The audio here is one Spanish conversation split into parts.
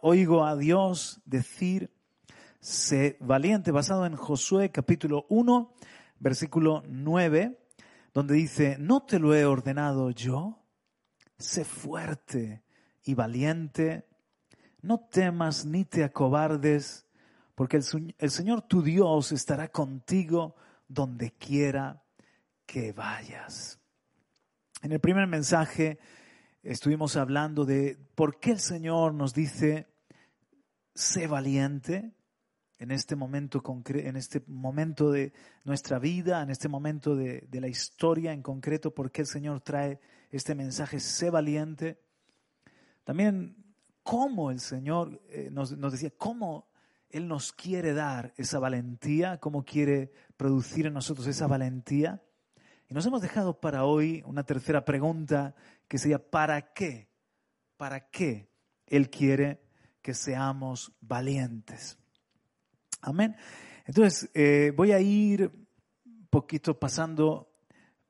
Oigo a Dios decir, sé valiente, basado en Josué capítulo 1, versículo 9, donde dice, ¿no te lo he ordenado yo? Sé fuerte y valiente, no temas ni te acobardes, porque el, el Señor tu Dios estará contigo donde quiera que vayas. En el primer mensaje estuvimos hablando de por qué el Señor nos dice, sé valiente en este momento, en este momento de nuestra vida, en este momento de, la historia en concreto, por qué el Señor trae este mensaje, sé valiente. También cómo el Señor eh, nos, nos decía, cómo Él nos quiere dar esa valentía, cómo quiere producir en nosotros esa valentía. Y nos hemos dejado para hoy una tercera pregunta que sería, ¿para qué? ¿Para qué Él quiere que seamos valientes? Amén. Entonces, eh, voy a ir un poquito pasando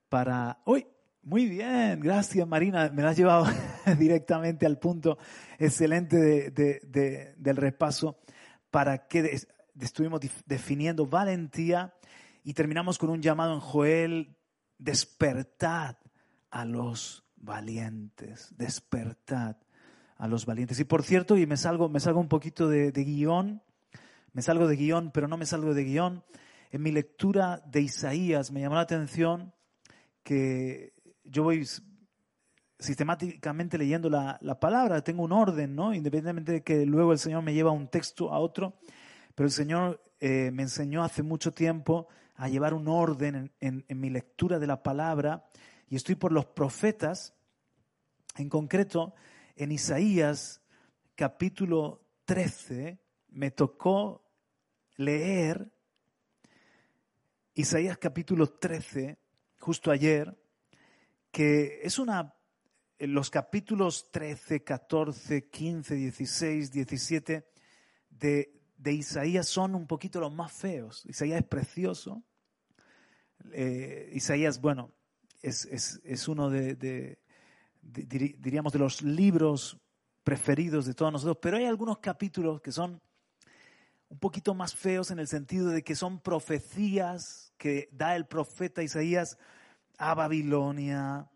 para hoy. Muy bien, gracias Marina, me la has llevado directamente al punto excelente del repaso para que estuvimos definiendo valentía y terminamos con un llamado en Joel despertad a los valientes, despertad a los valientes. Y por cierto, y me salgo, me salgo un poquito de, guion, me salgo de guion, pero no me salgo de guion. En mi lectura de Isaías me llamó la atención que yo voy sistemáticamente leyendo la, palabra, tengo un orden, ¿no? Independientemente de que luego el Señor me lleva un texto a otro, pero el Señor eh, me enseñó hace mucho tiempo a llevar un orden en, mi lectura de la palabra y estoy por los profetas, en concreto en Isaías capítulo 13 me tocó leer Isaías capítulo 13 justo ayer, que es una, los capítulos 13, 14, 15, 16, 17 de, de Isaías son un poquito los más feos. Isaías es precioso. Eh, Isaías, bueno, es, es, uno de, diríamos, de los libros preferidos de todos nosotros, pero hay algunos capítulos que son un poquito más feos en el sentido de que son profecías que da el profeta Isaías a Babilonia,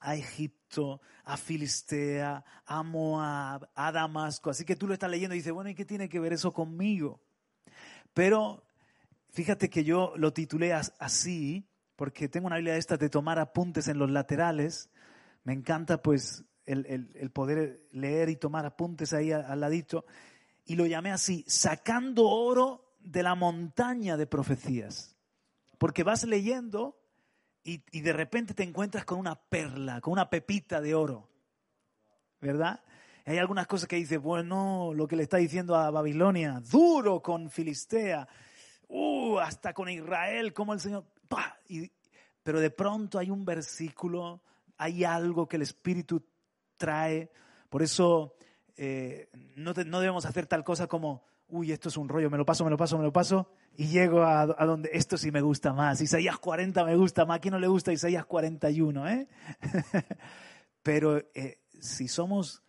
a Egipto, a Filistea, a Moab, a Damasco. Así que tú lo estás leyendo y dices, bueno, ¿y qué tiene que ver eso conmigo? Pero fíjate que yo lo titulé así, porque tengo una Biblia de de tomar apuntes en los laterales. Me encanta pues el, poder leer y tomar apuntes ahí al, al ladito. Y lo llamé así, sacando oro de la montaña de profecías. Porque vas leyendo y, de repente te encuentras con una perla, con una pepita de oro. ¿Verdad? hay algunas cosas que dices, bueno, lo que le está diciendo a Babilonia, duro con Filistea, uh, hasta con Israel, como el Señor. pero de pronto hay un versículo, hay algo que el Espíritu trae. Por eso eh, no, debemos hacer tal cosa como, uy, esto es un rollo, me lo paso, me lo paso, me lo paso, y llego a, donde esto sí me gusta más. Isaías 40 me gusta más, ¿a quién no le gusta Isaías 41? Eh? Pero eh, si somos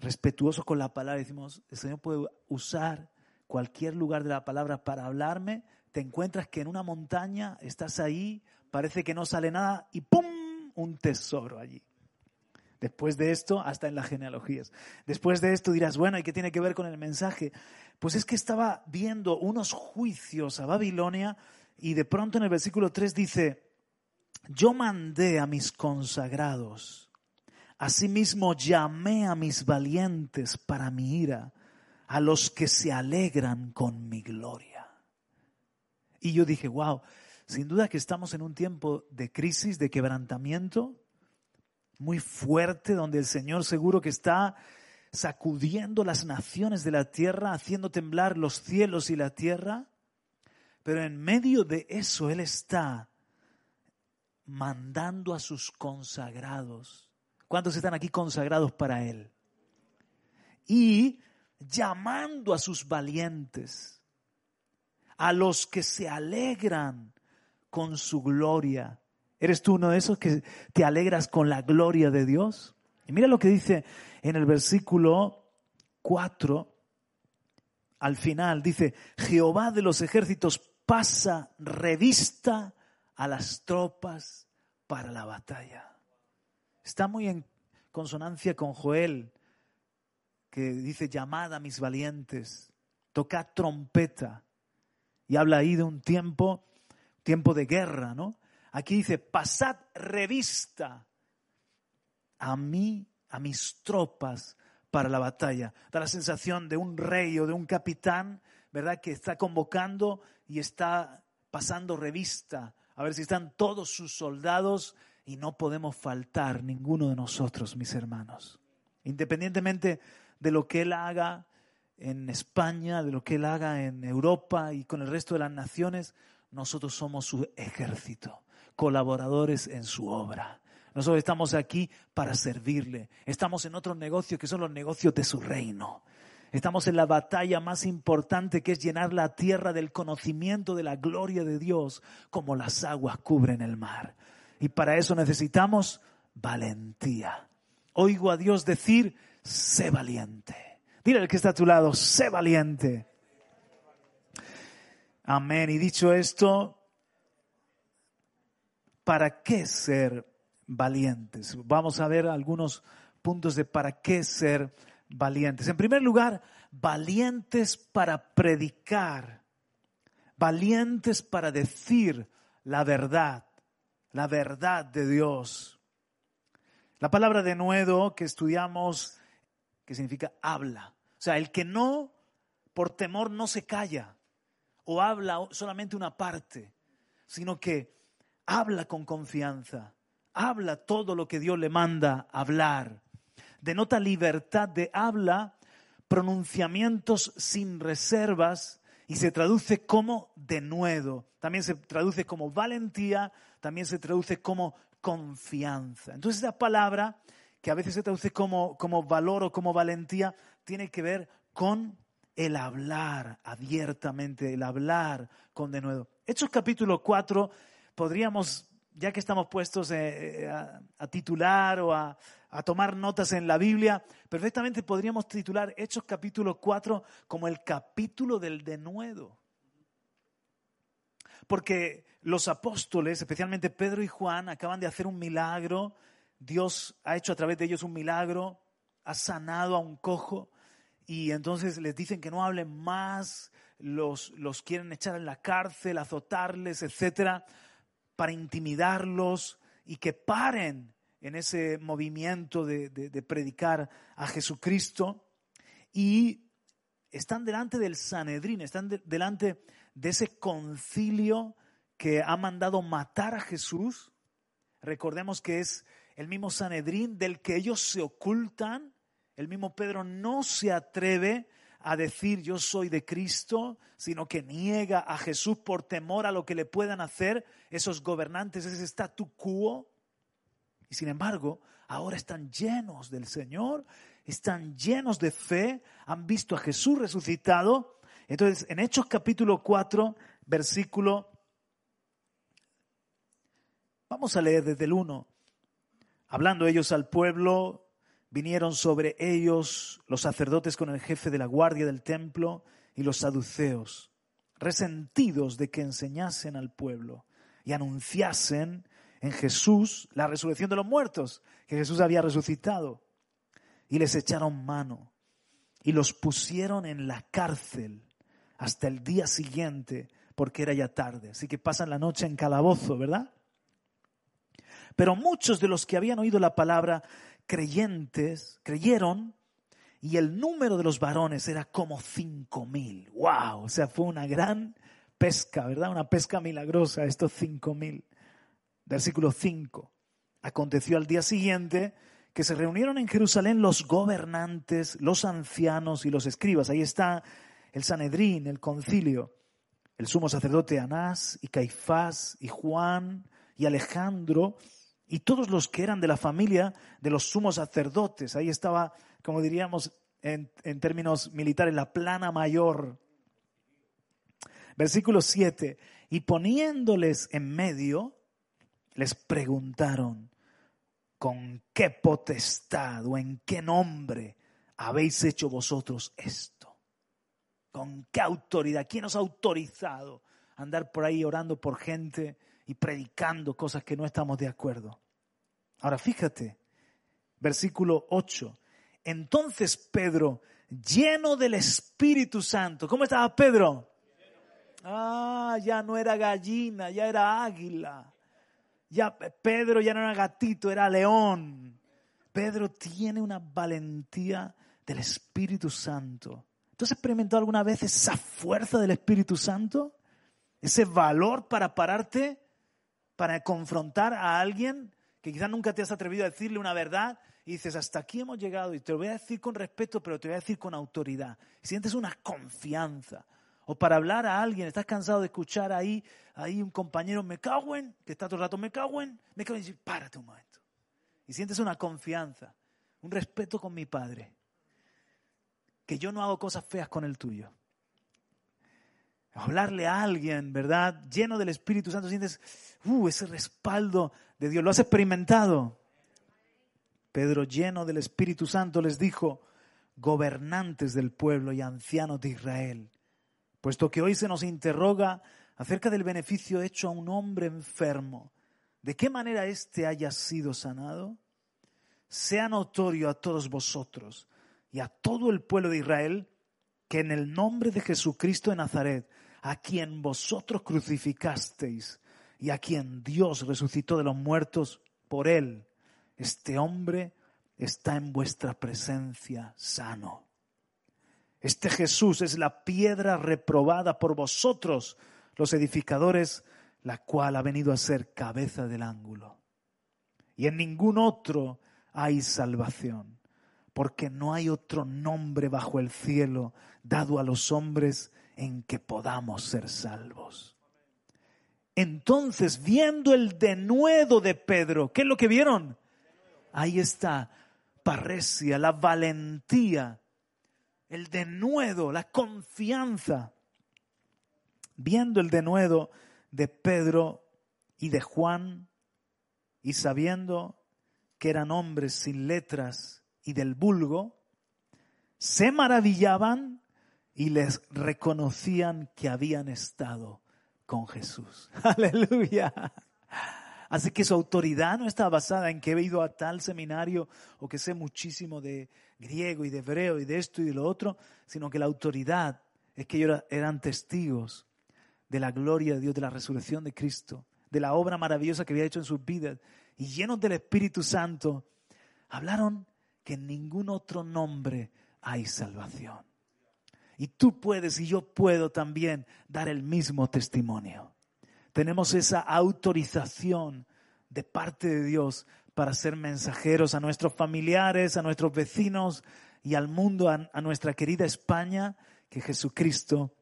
respetuosos con la palabra, decimos, el Señor puede usar cualquier lugar de la palabra para hablarme, te encuentras que en una montaña estás ahí, parece que no sale nada y ¡pum! Un tesoro allí. Después de esto, hasta en las genealogías. Después de esto dirás, bueno, ¿y qué tiene que ver con el mensaje? Pues es que estaba viendo unos juicios a Babilonia y de pronto en el versículo 3 dice, yo mandé a mis consagrados, asimismo llamé a mis valientes para mi ira, a los que se alegran con mi gloria. Y yo dije, wow, sin duda que estamos en un tiempo de crisis, de quebrantamiento, muy fuerte, donde el Señor seguro que está sacudiendo las naciones de la tierra, haciendo temblar los cielos y la tierra. Pero en medio de eso Él está mandando a sus consagrados. ¿Cuántos están aquí consagrados para Él? Y llamando a sus valientes, a los que se alegran con su gloria. ¿Eres tú uno de esos que te alegras con la gloria de Dios? Y mira lo que dice en el versículo 4, al final, dice, Jehová de los ejércitos pasa revista a las tropas para la batalla. Está muy en consonancia con Joel, que dice, llamad a mis valientes, tocad trompeta. Y habla ahí de un tiempo, tiempo de guerra, ¿no? Aquí dice, pasad revista a mí, a mis tropas para la batalla. Da la sensación de un rey o de un capitán, ¿verdad? Que está convocando y está pasando revista a ver si están todos sus soldados y no podemos faltar ninguno de nosotros, mis hermanos. Independientemente de lo que Él haga en España, de lo que Él haga en Europa y con el resto de las naciones, nosotros somos su ejército, colaboradores en su obra. Nosotros estamos aquí para servirle. Estamos en otros negocios que son los negocios de su reino. Estamos en la batalla más importante que es llenar la tierra del conocimiento de la gloria de Dios como las aguas cubren el mar. Y para eso necesitamos valentía. Oigo a Dios decir, sé valiente. Dile al que está a tu lado, sé valiente. Amén. Y dicho esto, ¿para qué ser valientes? Vamos a ver algunos puntos de para qué ser valientes. En primer lugar, valientes para predicar, valientes para decir la verdad, la verdad de Dios. La palabra de nuevo que estudiamos, que significa habla. O sea, el que no, por temor, no se calla o habla solamente una parte, sino que habla con confianza, habla todo lo que Dios le manda hablar denota libertad de habla, pronunciamientos sin reservas y se traduce como denuedo. También se traduce como valentía, también se traduce como confianza. Entonces esa palabra, que a veces se traduce como, como valor o como valentía, tiene que ver con el hablar abiertamente, el hablar con denuedo. Hechos capítulo 4, podríamos, ya que estamos puestos eh, eh, a titular o a, a tomar notas en la Biblia, perfectamente podríamos titular Hechos capítulo 4 como el capítulo del denuedo. Porque los apóstoles, especialmente Pedro y Juan, acaban de hacer un milagro. Dios ha hecho a través de ellos un milagro, ha sanado a un cojo y entonces les dicen que no hablen más, los, los quieren echar en la cárcel, azotarles, etcétera, para intimidarlos y que paren en ese movimiento de, predicar a Jesucristo y están delante del Sanedrín, están delante de ese concilio que ha mandado matar a Jesús. Recordemos que es el mismo Sanedrín del que ellos se ocultan. El mismo Pedro no se atreve a decir yo soy de Cristo, sino que niega a Jesús por temor a lo que le puedan hacer esos gobernantes, ese statu quo. Y sin embargo, ahora están llenos del Señor, están llenos de fe, han visto a Jesús resucitado. Entonces, en Hechos capítulo 4, versículo, vamos a leer desde el 1. Hablando ellos al pueblo, vinieron sobre ellos los sacerdotes con el jefe de la guardia del templo y los saduceos, resentidos de que enseñasen al pueblo y anunciasen en Jesús la resurrección de los muertos, que Jesús había resucitado. Y les echaron mano y los pusieron en la cárcel hasta el día siguiente, porque era ya tarde. Así que pasan la noche en calabozo, ¿verdad? Pero muchos de los que habían oído la palabra creyentes, creyeron, y el número de los varones era como cinco mil. ¡Wow! O sea, fue una gran pesca, ¿verdad? Una pesca milagrosa, estos cinco mil. Versículo 5. Aconteció al día siguiente que se reunieron en Jerusalén los gobernantes, los ancianos y los escribas. Ahí está el Sanedrín, el concilio, el sumo sacerdote Anás y Caifás y Juan y Alejandro y todos los que eran de la familia de los sumos sacerdotes. Ahí estaba, como diríamos en, términos militares, la plana mayor. Versículo 7. Y poniéndoles en medio, les preguntaron, ¿con qué potestad o en qué nombre habéis hecho vosotros esto? ¿Con qué autoridad? ¿Quién os ha autorizado a andar por ahí orando por gente y predicando cosas que no estamos de acuerdo? Ahora fíjate, versículo 8. Entonces Pedro, lleno del Espíritu Santo, ¿cómo estaba Pedro? Ah, ya no era gallina, ya era águila. Ya Pedro ya no era gatito, era león. Pedro tiene una valentía del Espíritu Santo. ¿Tú has experimentado alguna vez esa fuerza del Espíritu Santo? Ese valor para pararte, para confrontar a alguien que quizás nunca te has atrevido a decirle una verdad y dices, hasta aquí hemos llegado y te lo voy a decir con respeto, pero te voy a decir con autoridad. Sientes una confianza, o para hablar a alguien, estás cansado de escuchar ahí, ahí un compañero, me cago en, que está todo el rato, me cago en, me cago en, y dices, párate un momento. Y sientes una confianza, un respeto con mi padre, que yo no hago cosas feas con el tuyo. Hablarle a alguien, ¿verdad? Lleno del Espíritu Santo, sientes uh, ese respaldo de Dios. ¿Lo has experimentado? Pedro, lleno del Espíritu Santo, les dijo, gobernantes del pueblo y ancianos de Israel, puesto que hoy se nos interroga acerca del beneficio hecho a un hombre enfermo, de qué manera éste haya sido sanado, sea notorio a todos vosotros y a todo el pueblo de Israel que en el nombre de Jesucristo de Nazaret, a quien vosotros crucificasteis y a quien Dios resucitó de los muertos por él, este hombre está en vuestra presencia sano. Este Jesús es la piedra reprobada por vosotros, los edificadores, la cual ha venido a ser cabeza del ángulo. Y en ningún otro hay salvación, porque no hay otro nombre bajo el cielo dado a los hombres en que podamos ser salvos. Entonces, viendo el denuedo de Pedro, ¿qué es lo que vieron? Ahí está, parresia, la valentía el denuedo, la confianza. Viendo el denuedo de Pedro y de Juan y sabiendo que eran hombres sin letras y del vulgo, se maravillaban y les reconocían que habían estado con Jesús. Aleluya. Así que su autoridad no está basada en que he ido a tal seminario o que sé muchísimo de griego y de hebreo y de esto y de lo otro, sino que la autoridad es que ellos eran testigos de la gloria de Dios, de la resurrección de Cristo, de la obra maravillosa que había hecho en sus vidas. Y llenos del Espíritu Santo, hablaron que en ningún otro nombre hay salvación. Y tú puedes y yo puedo también dar el mismo testimonio tenemos esa autorización de parte de Dios para ser mensajeros a nuestros familiares, a nuestros vecinos y al mundo, a, nuestra querida España, que Jesucristo,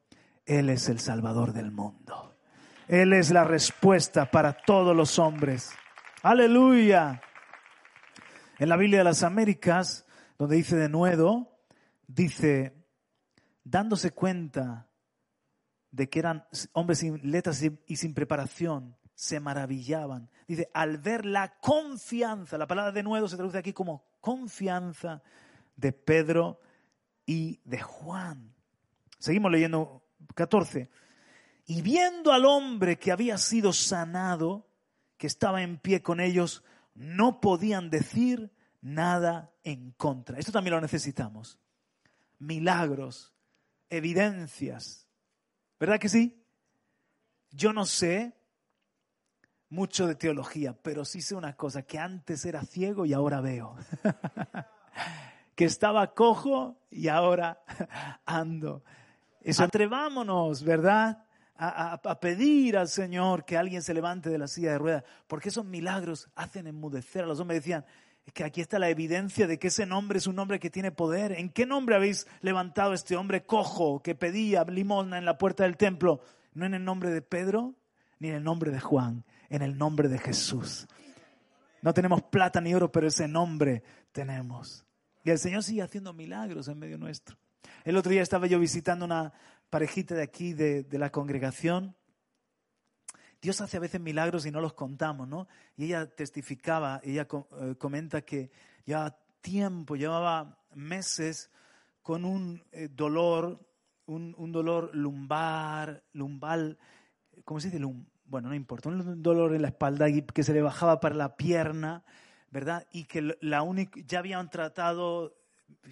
Él es el Salvador del mundo. Él es la respuesta para todos los hombres. Aleluya. En la Biblia de las Américas, donde dice de nuevo, dice, dándose cuenta de que eran hombres sin letras y sin preparación, se maravillaban. Dice, al ver la confianza, la palabra de nuevo se traduce aquí como confianza de Pedro y de Juan. Seguimos leyendo 14. Y viendo al hombre que había sido sanado, que estaba en pie con ellos, no podían decir nada en contra. Esto también lo necesitamos. Milagros, evidencias, ¿Verdad que sí? Yo no sé mucho de teología, pero sí sé una cosa, que antes era ciego y ahora veo. que estaba cojo y ahora ando. Eso, atrevámonos, ¿verdad? A, pedir al Señor que alguien se levante de la silla de ruedas, porque esos milagros hacen enmudecer a los hombres. Decían, Es que aquí está la evidencia de que ese nombre es un nombre que tiene poder. ¿En qué nombre habéis levantado este hombre cojo que pedía limosna en la puerta del templo? No en el nombre de Pedro ni en el nombre de Juan, en el nombre de Jesús. No tenemos plata ni oro, pero ese nombre tenemos. Y el Señor sigue haciendo milagros en medio nuestro. El otro día estaba yo visitando una parejita de aquí, de la congregación. Dios hace a veces milagros y no los contamos, ¿no? Y ella testificaba, ella eh, comenta que ya tiempo, llevaba meses con un eh, dolor, un, un, dolor lumbar, lumbal, ¿cómo se dice? bueno, no importa, un dolor en la espalda que se le bajaba para la pierna, ¿verdad? Y que la única, ya habían tratado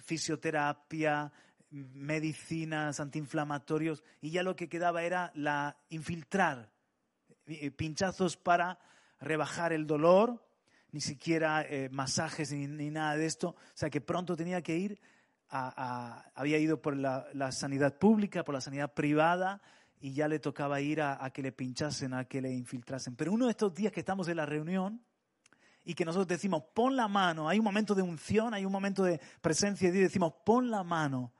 fisioterapia, medicinas, antiinflamatorios, y ya lo que quedaba era la infiltrar pinchazos para rebajar el dolor, ni siquiera eh, masajes ni, nada de esto. O sea que pronto tenía que ir, había ido por la, sanidad pública, por la sanidad privada, y ya le tocaba ir a, a, que le pinchasen, a que le infiltrasen. Pero uno de estos días que estamos en la reunión y que nosotros decimos, pon la mano, hay un momento de unción, hay un momento de presencia de Dios, decimos, pon la mano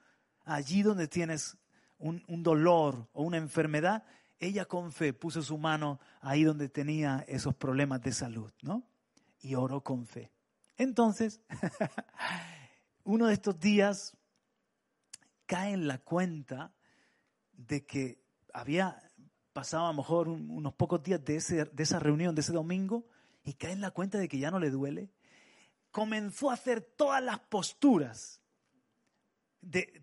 allí donde tienes un, un dolor o una enfermedad ella con fe puso su mano ahí donde tenía esos problemas de salud, ¿no? Y oró con fe. Entonces, uno de estos días cae en la cuenta de que había pasado a lo mejor unos pocos días de, ese, de esa reunión, de ese domingo, y cae en la cuenta de que ya no le duele. Comenzó a hacer todas las posturas,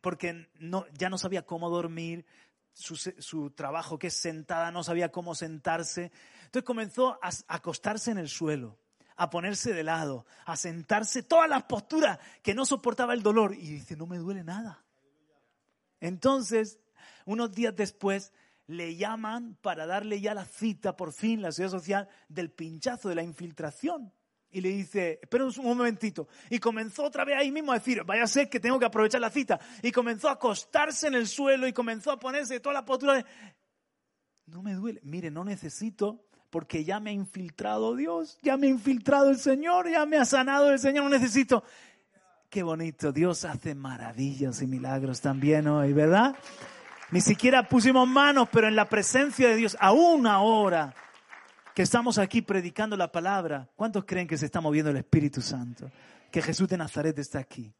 porque no, ya no sabía cómo dormir, su, trabajo, que es sentada, no sabía cómo sentarse. Entonces comenzó a acostarse en el suelo, a ponerse de lado, a sentarse, todas las posturas que no soportaba el dolor. Y dice, no me duele nada. Entonces, unos días después, le llaman para darle ya la cita, por fin, la ciudad social, del pinchazo, de la infiltración y le dice, espera un momentito. Y comenzó otra vez ahí mismo a decir, vaya a ser que tengo que aprovechar la cita. Y comenzó a acostarse en el suelo y comenzó a ponerse toda la postura de, no me duele, mire, no necesito porque ya me ha infiltrado Dios, ya me ha infiltrado el Señor, ya me ha sanado el Señor, no necesito. Qué bonito, Dios hace maravillas y milagros también hoy, ¿verdad? Ni siquiera pusimos manos, pero en la presencia de Dios, aún ahora, que estamos aquí predicando la palabra, ¿cuántos creen que se está moviendo el Espíritu Santo? Que Jesús de Nazaret está aquí.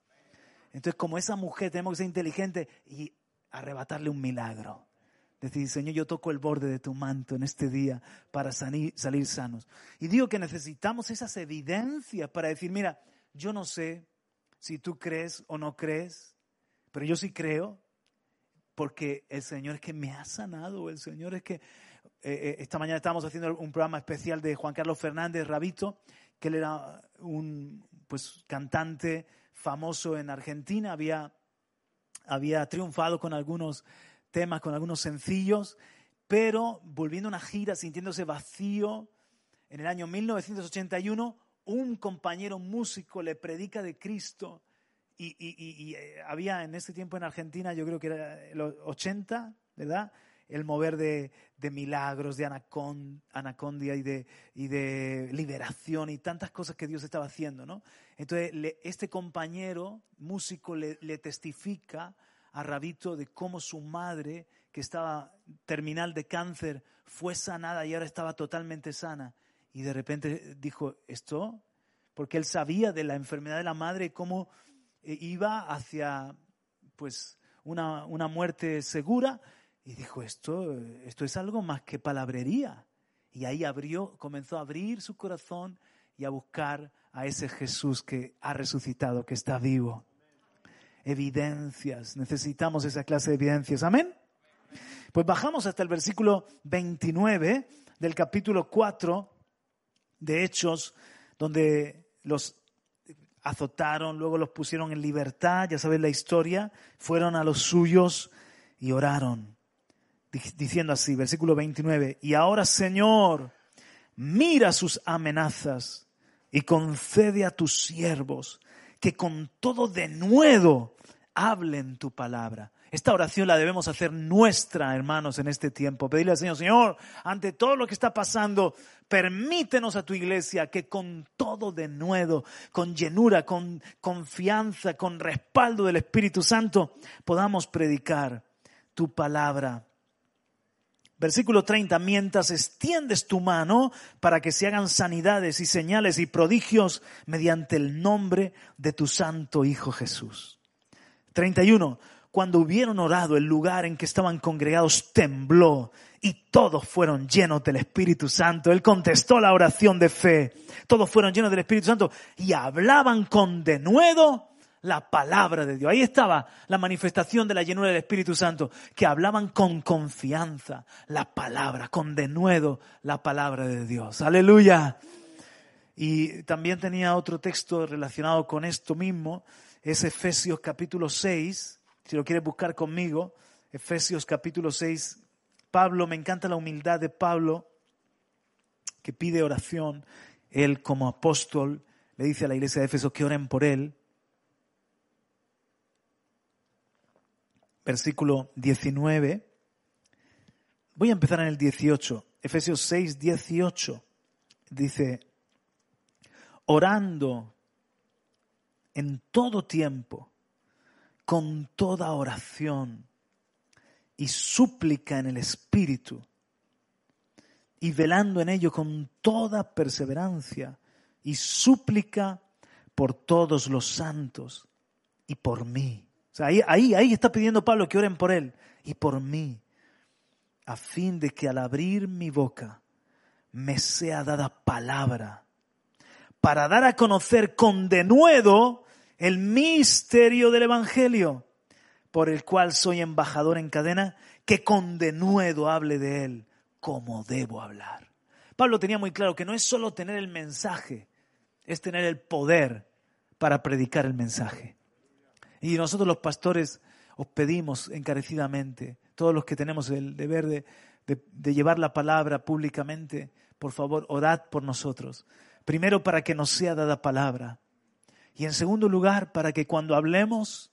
Entonces, como esa mujer, tenemos que ser inteligentes y arrebatarle un milagro. Decir, Señor, yo toco el borde de tu manto en este día para salir, salir sanos. Y digo que necesitamos esas evidencias para decir, mira, yo no sé si tú crees o no crees, pero yo sí creo, porque el Señor es que me ha sanado, el Señor es que eh, eh, esta mañana estábamos haciendo un programa especial de Juan Carlos Fernández Rabito, que él era un pues, cantante famoso en Argentina, había, había triunfado con algunos temas, con algunos sencillos, pero volviendo a una gira, sintiéndose vacío, en el año 1981, un compañero músico le predica de Cristo y, eh, había en ese tiempo en Argentina, yo creo que era los 80, ¿verdad? El mover de, milagros, de anacondia y de, liberación y tantas cosas que Dios estaba haciendo, ¿no? Entonces, este compañero músico le, testifica a Rabito de cómo su madre, que estaba terminal de cáncer, fue sanada y ahora estaba totalmente sana. Y de repente dijo, ¿esto? Porque él sabía de la enfermedad de la madre y cómo eh, iba hacia, pues, una muerte segura y dijo, esto, esto es algo más que palabrería. Y ahí abrió, comenzó a abrir su corazón y a buscar a ese Jesús que ha resucitado, que está vivo. Evidencias, necesitamos esa clase de evidencias. Amén. Pues bajamos hasta el versículo 29 del capítulo 4 de Hechos, donde los azotaron, luego los pusieron en libertad, ya sabéis la historia, fueron a los suyos y oraron diciendo así, versículo 29, y ahora Señor, mira sus amenazas y concede a tus siervos que con todo denuedo hablen tu palabra. Esta oración la debemos hacer nuestra, hermanos, en este tiempo. Pedirle al Señor, Señor, ante todo lo que está pasando, permítenos a tu iglesia que con todo de nuevo, con llenura, con confianza, con respaldo del Espíritu Santo, podamos predicar tu palabra. Versículo 30, mientras extiendes tu mano para que se hagan sanidades y señales y prodigios mediante el nombre de tu santo Hijo Jesús. 31. Cuando hubieron orado, el lugar en que estaban congregados tembló y todos fueron llenos del Espíritu Santo. Él contestó la oración de fe. Todos fueron llenos del Espíritu Santo y hablaban con denuedo la palabra de Dios. Ahí estaba la manifestación de la llenura del Espíritu Santo, que hablaban con confianza la palabra, con denuedo la palabra de Dios. Aleluya. Y también tenía otro texto relacionado con esto mismo, es Efesios capítulo 6, si lo quieres buscar conmigo, Efesios capítulo 6, Pablo, me encanta la humildad de Pablo, que pide oración, él como apóstol le dice a la iglesia de Efesios que oren por él. Versículo 19. Voy a empezar en el 18. Efesios 6, 18. Dice, orando en todo tiempo, con toda oración y súplica en el Espíritu, y velando en ello con toda perseverancia y súplica por todos los santos y por mí. Ahí, ahí, ahí está pidiendo Pablo que oren por él y por mí, a fin de que al abrir mi boca me sea dada palabra para dar a conocer con denuedo el misterio del Evangelio, por el cual soy embajador en cadena, que con denuedo hable de él como debo hablar. Pablo tenía muy claro que no es solo tener el mensaje, es tener el poder para predicar el mensaje. Y nosotros los pastores os pedimos encarecidamente, todos los que tenemos el deber de, llevar la palabra públicamente, por favor, orad por nosotros. Primero para que nos sea dada palabra. Y en segundo lugar, para que cuando hablemos,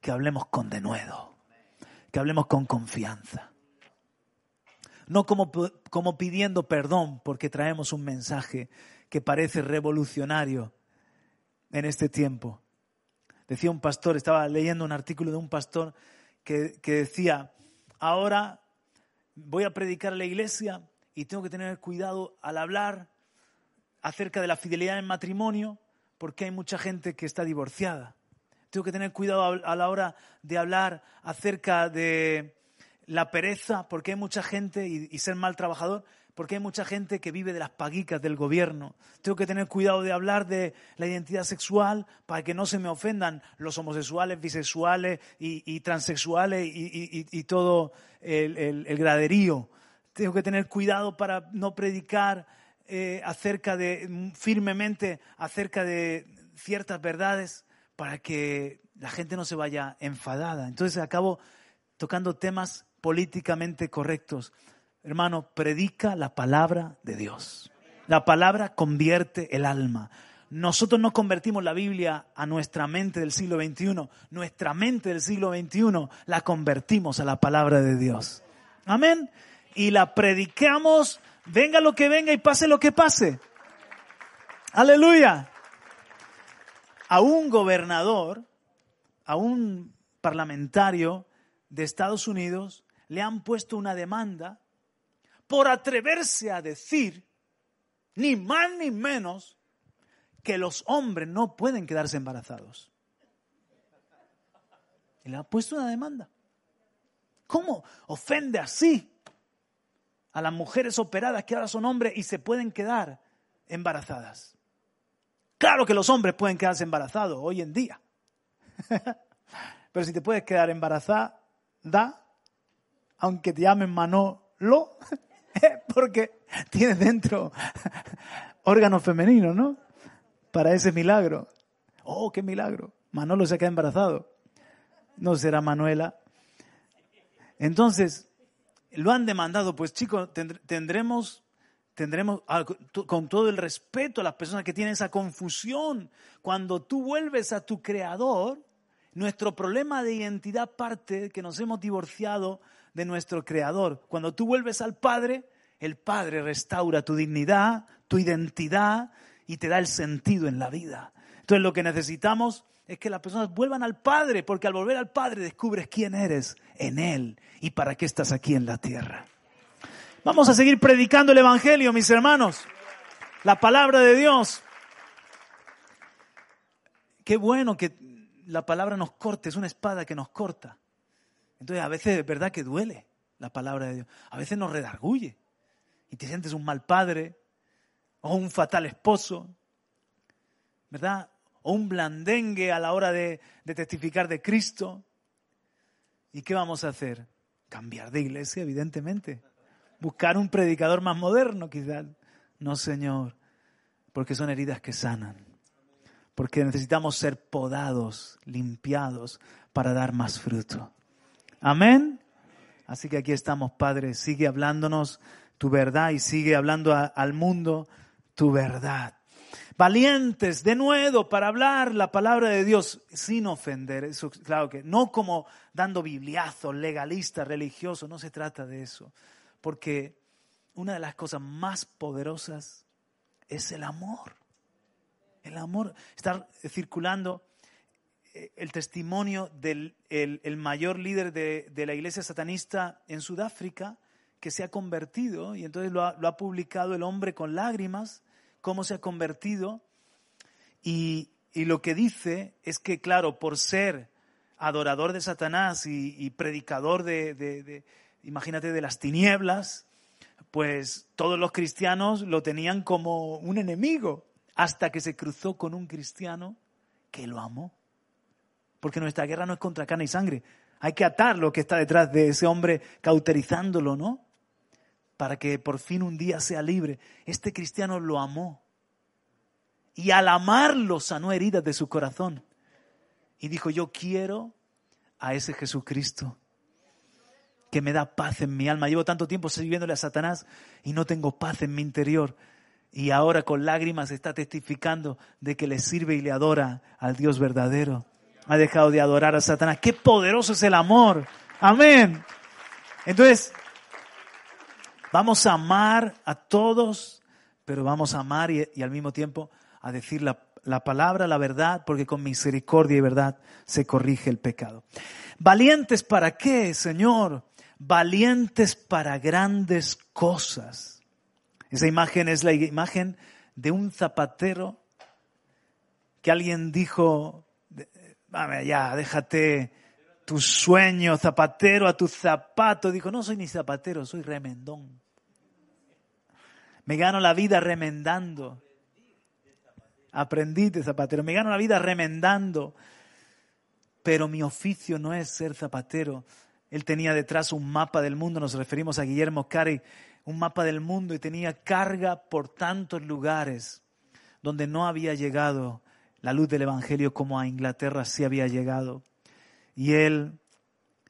que hablemos con denuedo, que hablemos con confianza. No como, como pidiendo perdón porque traemos un mensaje que parece revolucionario en este tiempo. Decía un pastor, estaba leyendo un artículo de un pastor que, que decía, ahora voy a predicar a la iglesia y tengo que tener cuidado al hablar acerca de la fidelidad en matrimonio porque hay mucha gente que está divorciada. Tengo que tener cuidado a la hora de hablar acerca de la pereza, porque hay mucha gente, y, ser mal trabajador, porque hay mucha gente que vive de las paguicas del gobierno. Tengo que tener cuidado de hablar de la identidad sexual para que no se me ofendan los homosexuales, bisexuales y, transexuales y, todo el graderío. Tengo que tener cuidado para no predicar eh, acerca de, firmemente acerca de ciertas verdades para que la gente no se vaya enfadada. Entonces acabo tocando temas políticamente correctos. Hermano, predica la palabra de Dios. La palabra convierte el alma. Nosotros no convertimos la Biblia a nuestra mente del siglo XXI. Nuestra mente del siglo XXI la convertimos a la palabra de Dios. Amén. Y la predicamos venga lo que venga y pase lo que pase. Aleluya. A un gobernador, a un parlamentario de Estados Unidos, le han puesto una demanda por atreverse a decir, ni más ni menos, que los hombres no pueden quedarse embarazados. Y le han puesto una demanda. ¿Cómo ofende así a las mujeres operadas que ahora son hombres y se pueden quedar embarazadas. Claro que los hombres pueden quedarse embarazados hoy en día. Pero si te puedes quedar embarazada, aunque te llamen Manolo, porque tienes dentro órganos femeninos, ¿no? Para ese milagro. Oh, qué milagro. Manolo se queda embarazado. No será Manuela. Entonces, lo han demandado, pues chicos, tendremos, tendremos con todo el respeto a las personas que tienen esa confusión, cuando tú vuelves a tu creador, Nuestro problema de identidad parte que nos hemos divorciado de nuestro Creador. Cuando tú vuelves al Padre, el Padre restaura tu dignidad, tu identidad y te da el sentido en la vida. Entonces lo que necesitamos es que las personas vuelvan al Padre, porque al volver al Padre descubres quién eres en Él y para qué estás aquí en la tierra. Vamos a seguir predicando el Evangelio, mis hermanos. La palabra de Dios. Qué bueno que la palabra nos corte, es una espada que nos corta. Entonces a veces es verdad que duele la palabra de Dios. A veces nos redarguye y te sientes un mal padre o un fatal esposo, ¿verdad? O un blandengue a la hora de, de testificar de Cristo. ¿Y qué vamos a hacer? Cambiar de iglesia, evidentemente. Buscar un predicador más moderno, quizás. No, Señor, porque son heridas que sanan porque necesitamos ser podados, limpiados para dar más fruto. Amén. Así que aquí estamos, Padre, sigue hablándonos tu verdad y sigue hablando al mundo tu verdad. Valientes de nuevo para hablar la palabra de Dios sin ofender. Eso, claro que no como dando bibliazos legalistas, religiosos, no se trata de eso. Porque una de las cosas más poderosas es el amor. El amor, está circulando el testimonio del el, mayor líder de, la iglesia satanista en Sudáfrica, que se ha convertido, y entonces lo ha, publicado el hombre con lágrimas, cómo se ha convertido, y, lo que dice es que, claro, por ser adorador de Satanás y, predicador de, imagínate, de las tinieblas, pues todos los cristianos lo tenían como un enemigo hasta que se cruzó con un cristiano que lo amó. Porque nuestra guerra no es contra carne y sangre. Hay que atar lo que está detrás de ese hombre cauterizándolo, ¿no? Para que por fin un día sea libre. Este cristiano lo amó. Y al amarlo sanó heridas de su corazón. Y dijo, yo quiero a ese Jesucristo que me da paz en mi alma. Llevo tanto tiempo sirviéndole a Satanás y no tengo paz en mi interior y ahora con lágrimas está testificando de que le sirve y le adora al Dios verdadero. Ha dejado de adorar a Satanás. Qué poderoso es el amor. Amén. Entonces, vamos a amar a todos, pero vamos a amar y, al mismo tiempo a decir la, la palabra, la verdad, porque con misericordia y verdad se corrige el pecado. Valientes para qué, Señor? Valientes para grandes cosas esa imagen es la imagen de un zapatero que alguien dijo, ya, déjate tu sueño, zapatero, a tu zapato. Dijo, no soy ni zapatero, soy remendón. Me gano la vida remendando. Aprendí de zapatero. Me gano la vida remendando. Pero mi oficio no es ser zapatero. Él tenía detrás un mapa del mundo. Nos referimos a Guillermo Cari un mapa del mundo y tenía carga por tantos lugares donde no había llegado la luz del Evangelio como a Inglaterra sí había llegado. Y él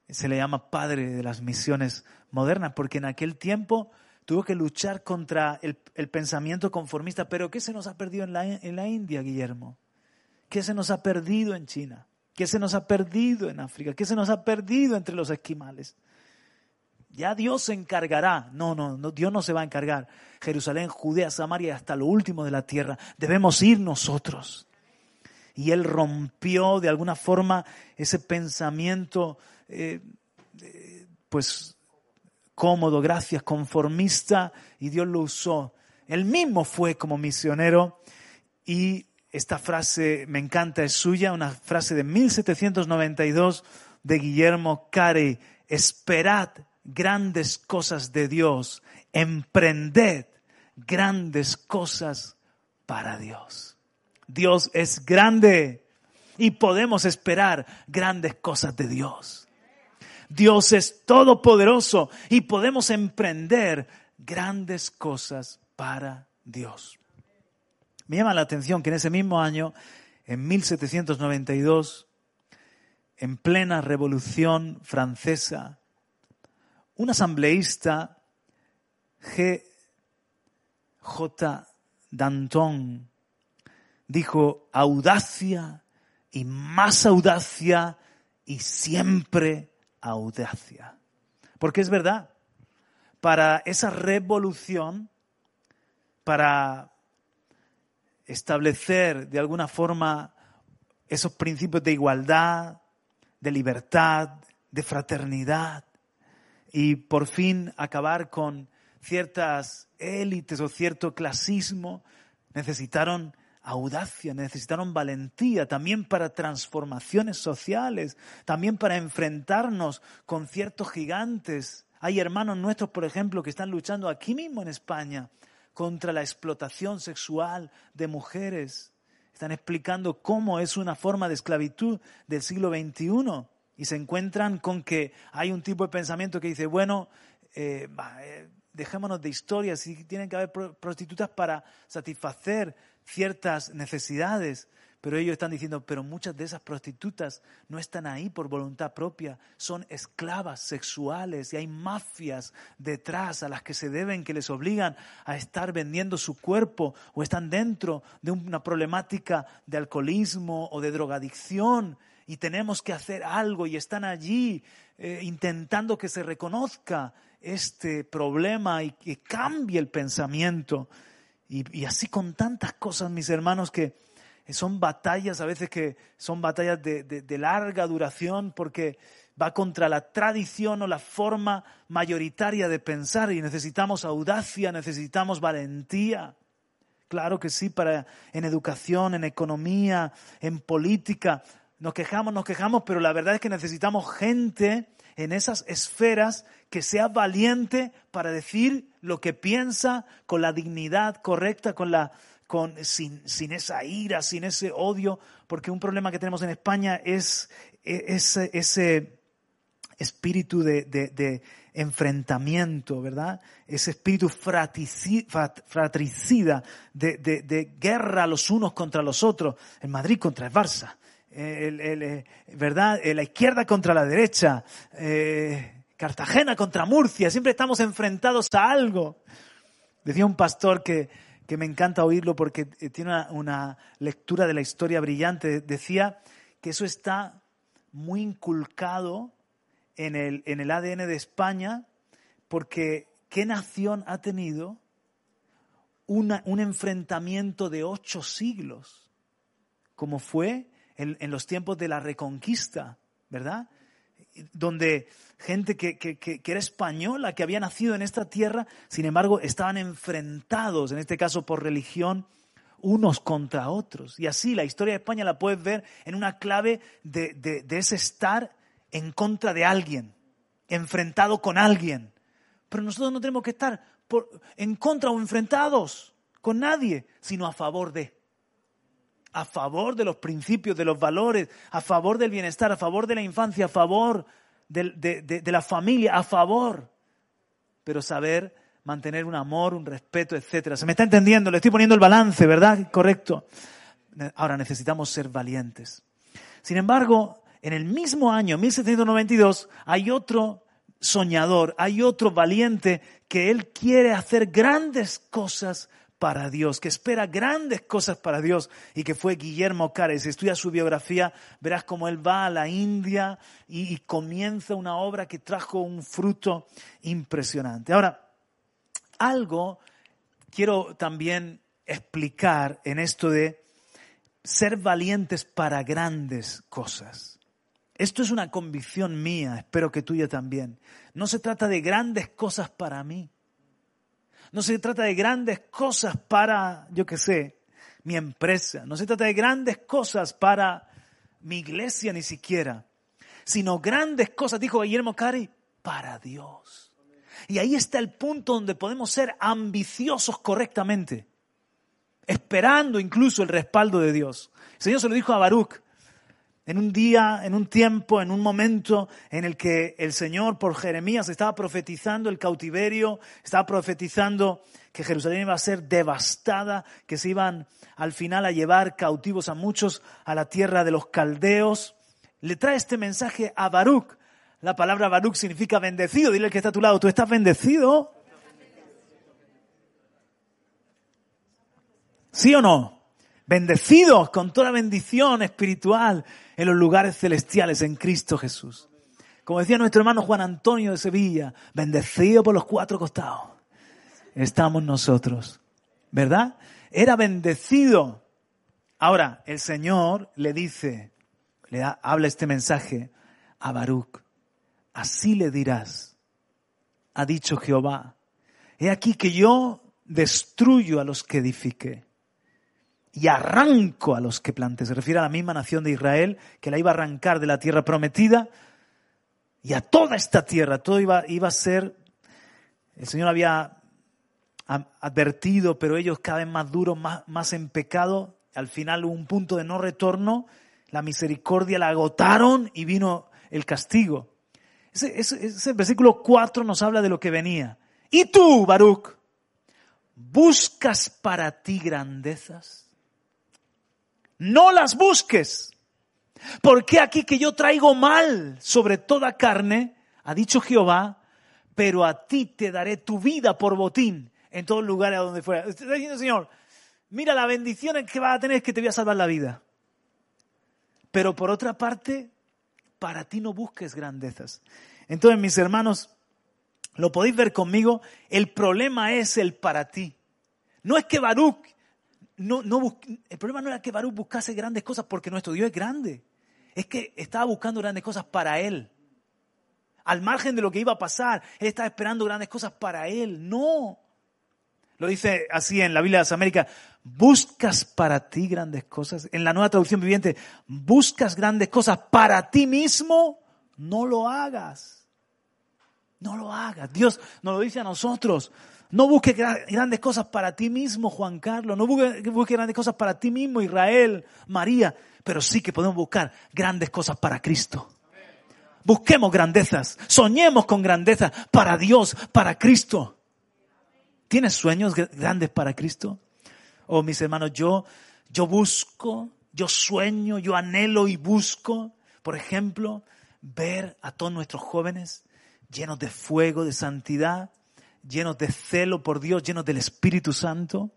se le llama padre de las misiones modernas, porque en aquel tiempo tuvo que luchar contra el, pensamiento conformista. Pero ¿qué se nos ha perdido en la, en la India, Guillermo? ¿Qué se nos ha perdido en China? ¿Qué se nos ha perdido en África? ¿Qué se nos ha perdido entre los esquimales? Ya Dios se encargará. No, no, no, Dios no se va a encargar. Jerusalén, Judea, Samaria, hasta lo último de la tierra. Debemos ir nosotros. Y él rompió de alguna forma ese pensamiento, eh, pues cómodo, gracias, conformista, y Dios lo usó. Él mismo fue como misionero y esta frase me encanta, es suya, una frase de 1792 de Guillermo Carey, esperad grandes cosas de Dios, emprended grandes cosas para Dios. Dios es grande y podemos esperar grandes cosas de Dios. Dios es todopoderoso y podemos emprender grandes cosas para Dios. Me llama la atención que en ese mismo año, en 1792, en plena revolución francesa, un asambleísta, G. J. Danton, dijo, audacia y más audacia y siempre audacia. Porque es verdad, para esa revolución, para establecer de alguna forma esos principios de igualdad, de libertad, de fraternidad y por fin acabar con ciertas élites o cierto clasismo, necesitaron audacia, necesitaron valentía también para transformaciones sociales, también para enfrentarnos con ciertos gigantes. Hay hermanos nuestros, por ejemplo, que están luchando aquí mismo en España contra la explotación sexual de mujeres. Están explicando cómo es una forma de esclavitud del siglo XXI y se encuentran con que hay un tipo de pensamiento que dice, bueno, eh, eh, dejémonos de historias y tienen que haber prostitutas para satisfacer ciertas necesidades. Pero ellos están diciendo, pero muchas de esas prostitutas no están ahí por voluntad propia, son esclavas sexuales y hay mafias detrás a las que se deben, que les obligan a estar vendiendo su cuerpo o están dentro de una problemática de alcoholismo o de drogadicción y tenemos que hacer algo y están allí eh, intentando que se reconozca este problema y que cambie el pensamiento. Y, así con tantas cosas, mis hermanos, que son batallas a veces que son batallas de, larga duración porque va contra la tradición o la forma mayoritaria de pensar y necesitamos audacia, necesitamos valentía. Claro que sí, para en educación, en economía, en política. Nos quejamos, nos quejamos, pero la verdad es que necesitamos gente en esas esferas que sea valiente para decir lo que piensa con la dignidad correcta, con la, con, sin, sin, esa ira, sin ese odio, porque un problema que tenemos en España es e, ese, espíritu de, enfrentamiento, ¿verdad? Ese espíritu fratricida, de, guerra los unos contra los otros, el Madrid contra el Barça, el, ¿verdad? La izquierda contra la derecha, eh, Cartagena contra Murcia, siempre estamos enfrentados a algo. Decía un pastor que, que me encanta oírlo porque eh, tiene una, una, lectura de la historia brillante, decía que eso está muy inculcado en el, en el ADN de España porque ¿qué nación ha tenido una, un enfrentamiento de ocho siglos? Como fue en, los tiempos de la reconquista, ¿verdad? Donde gente que, que, era española, que había nacido en esta tierra, sin embargo, estaban enfrentados, en este caso por religión, unos contra otros. Y así la historia de España la puedes ver en una clave de, de, ese estar en contra de alguien, enfrentado con alguien. Pero nosotros no tenemos que estar por, en contra o enfrentados con nadie, sino a favor de a favor de los principios, de los valores, a favor del bienestar, a favor de la infancia, a favor de, la familia, a favor. Pero saber mantener un amor, un respeto, etcétera. ¿Se me está entendiendo? Le estoy poniendo el balance, ¿verdad? Correcto. Ahora necesitamos ser valientes. Sin embargo, en el mismo año, 1792, hay otro soñador, hay otro valiente que él quiere hacer grandes cosas para Dios, que espera grandes cosas para Dios y que fue Guillermo Cares. Si estudias su biografía, verás cómo él va a la India y, y, comienza una obra que trajo un fruto impresionante. Ahora, algo quiero también explicar en esto de ser valientes para grandes cosas. Esto es una convicción mía, espero que tuya también. No se trata de grandes cosas para mí. No se trata de grandes cosas para, yo qué sé, mi empresa. No se trata de grandes cosas para mi iglesia ni siquiera. Sino grandes cosas, dijo Guillermo Cari, para Dios. Y ahí está el punto donde podemos ser ambiciosos correctamente. Esperando incluso el respaldo de Dios. El Señor se lo dijo a Baruch en un día, en un tiempo, en un momento en el que el Señor por Jeremías estaba profetizando el cautiverio, estaba profetizando que Jerusalén iba a ser devastada, que se iban al final a llevar cautivos a muchos a la tierra de los caldeos. Le trae este mensaje a Baruch. La palabra Baruch significa bendecido. Dile al que está a tu lado, ¿tú estás bendecido? ¿Sí o no? Bendecidos con toda bendición espiritual en los lugares celestiales en Cristo Jesús. Como decía nuestro hermano Juan Antonio de Sevilla, bendecido por los cuatro costados. Estamos nosotros. ¿Verdad? Era bendecido. Ahora, el Señor le dice, le habla este mensaje a Baruch. Así le dirás, ha dicho Jehová. He aquí que yo destruyo a los que edifiqué y arranco a los que planté. Se refiere a la misma nación de Israel que la iba a arrancar de la tierra prometida y a toda esta tierra. Todo iba, a ser, el Señor había advertido, pero ellos cada vez más duros, más, más en pecado. Al final hubo un punto de no retorno. La misericordia la agotaron y vino el castigo. Ese, ese versículo 4 nos habla de lo que venía. Y tú, Baruch, buscas para ti grandezas. No las busques. Porque aquí que yo traigo mal sobre toda carne, ha dicho Jehová, pero a ti te daré tu vida por botín en todos lugares a donde fuera. Está diciendo, Señor, mira la bendición que vas a tener es que te voy a salvar la vida. Pero por otra parte, para ti no busques grandezas. Entonces, mis hermanos, lo podéis ver conmigo, el problema es el para ti. No es que Baruch, no, no el problema no era que Baruch buscase grandes cosas porque nuestro Dios es grande. Es que estaba buscando grandes cosas para él. Al margen de lo que iba a pasar, él estaba esperando grandes cosas para él. No. Lo dice así en la Biblia de las Américas, buscas para ti grandes cosas. En la nueva traducción viviente, buscas grandes cosas para ti mismo, no lo hagas. No lo hagas. Dios nos lo dice a nosotros. No busques grandes cosas para ti mismo, Juan Carlos. No busques grandes cosas para ti mismo, Israel, María. Pero sí que podemos buscar grandes cosas para Cristo. Busquemos grandezas. Soñemos con grandezas para Dios, para Cristo. ¿Tienes sueños grandes para Cristo? Oh, mis hermanos, yo, yo busco, yo sueño, yo anhelo y busco, por ejemplo, ver a todos nuestros jóvenes llenos de fuego, de santidad, llenos de celo por Dios, llenos del Espíritu Santo,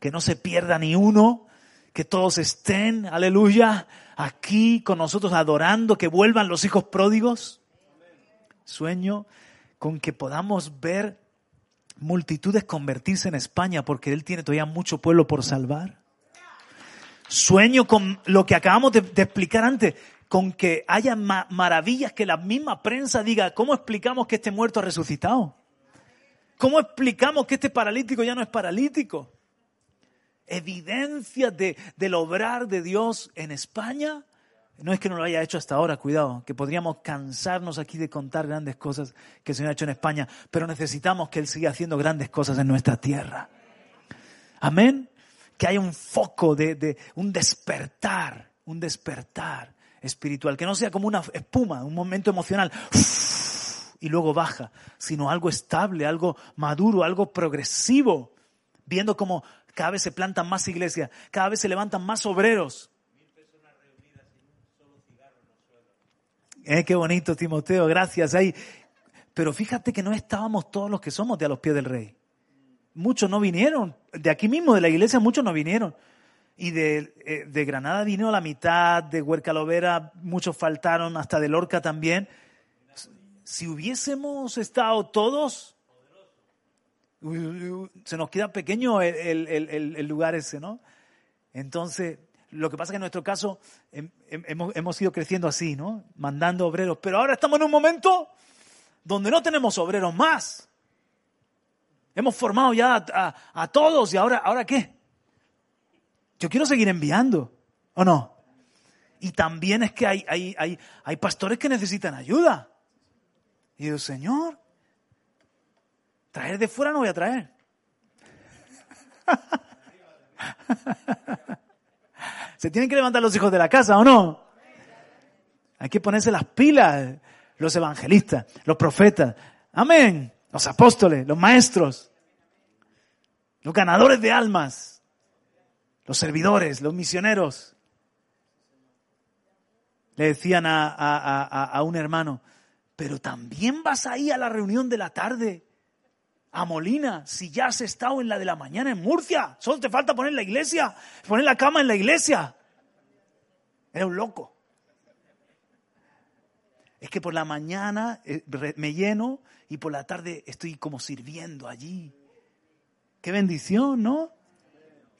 que no se pierda ni uno, que todos estén, aleluya, aquí con nosotros adorando, que vuelvan los hijos pródigos. Sueño con que podamos ver multitudes convertirse en España porque Él tiene todavía mucho pueblo por salvar. Sueño con lo que acabamos de, explicar antes, con que haya maravillas que la misma prensa diga, ¿cómo explicamos que este muerto ha resucitado? ¿Cómo explicamos que este paralítico ya no es paralítico? Evidencias de, del obrar de Dios en España no es que no lo haya hecho hasta ahora, cuidado, que podríamos cansarnos aquí de contar grandes cosas que el Señor ha hecho en España, pero necesitamos que Él siga haciendo grandes cosas en nuestra tierra. Amén. Que haya un foco de un despertar, un despertar espiritual, que no sea como una espuma, un momento emocional y luego baja, sino algo estable, algo maduro, algo progresivo, viendo cómo cada vez se plantan más iglesias, cada vez se levantan más obreros Eh, qué bonito, Timoteo, gracias. Ahí. Pero fíjate que no estábamos todos los que somos de a los pies del rey. Muchos no vinieron. De aquí mismo, de la iglesia, muchos no vinieron. Y de, eh, Granada vino la mitad, de Huercalovera muchos faltaron, hasta de Lorca también. Si hubiésemos estado todos, se nos queda pequeño el, lugar ese, ¿no? Entonces, lo que pasa es que en nuestro caso hemos, hemos ido creciendo así, ¿no? Mandando obreros. Pero ahora estamos en un momento donde no tenemos obreros más. Hemos formado ya a, todos y ahora, ¿ahora qué? Yo quiero seguir enviando, ¿o no? Y también es que hay pastores que necesitan ayuda. Y yo, Señor, traer de fuera no voy a traer. Se tienen que levantar los hijos de la casa, ¿o no? Hay que ponerse las pilas, los evangelistas, los profetas, amén, los apóstoles, los maestros, los ganadores de almas, los servidores, los misioneros. Le decían a, a un hermano, pero también vas ahí a la reunión de la tarde a Molina si ya has estado en la de la mañana en Murcia? Solo te falta poner la iglesia, poner la cama en la iglesia. Era un loco. Es que por la mañana eh, me lleno y por la tarde estoy como sirviendo allí. Qué bendición, ¿no?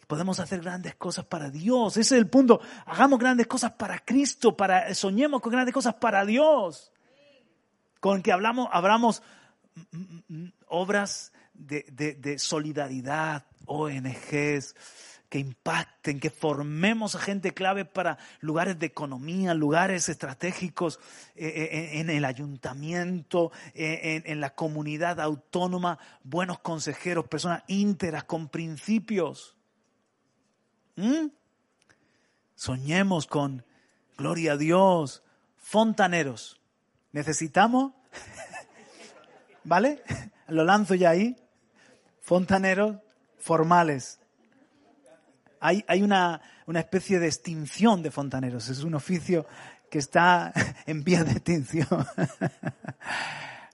Podemos hacer grandes cosas para Dios. Ese es el punto. Hagamos grandes cosas para Cristo, para soñemos con grandes cosas para Dios. Con que hablamos, abramos obras de, de solidaridad, ONGs, que impacten, que formemos a gente clave para lugares de economía, lugares estratégicos eh, eh, en, el ayuntamiento, eh, en, la comunidad autónoma, buenos consejeros, personas íntegras, con principios. ¿Mm? Soñemos con, gloria a Dios, fontaneros. ¿Necesitamos? ¿Vale? Lo lanzo ya ahí. Fontaneros formales hay, hay una, una especie de extinción de fontaneros. Es un oficio que está en vía de extinción.